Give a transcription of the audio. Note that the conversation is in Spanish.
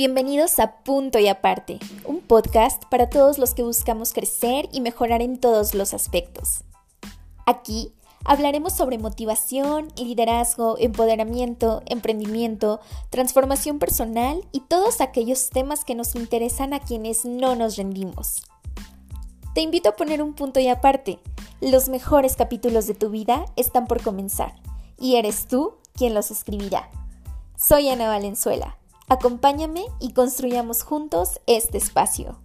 Bienvenidos a Punto y Aparte, un podcast para todos los que buscamos crecer y mejorar en todos los aspectos. Aquí hablaremos sobre motivación, liderazgo, empoderamiento, emprendimiento, transformación personal y todos aquellos temas que nos interesan a quienes no nos rendimos. Te invito a poner un punto y aparte. Los mejores capítulos de tu vida están por comenzar y eres tú quien los escribirá. Soy Ana Valenzuela Acompáñame y construyamos juntos este espacio.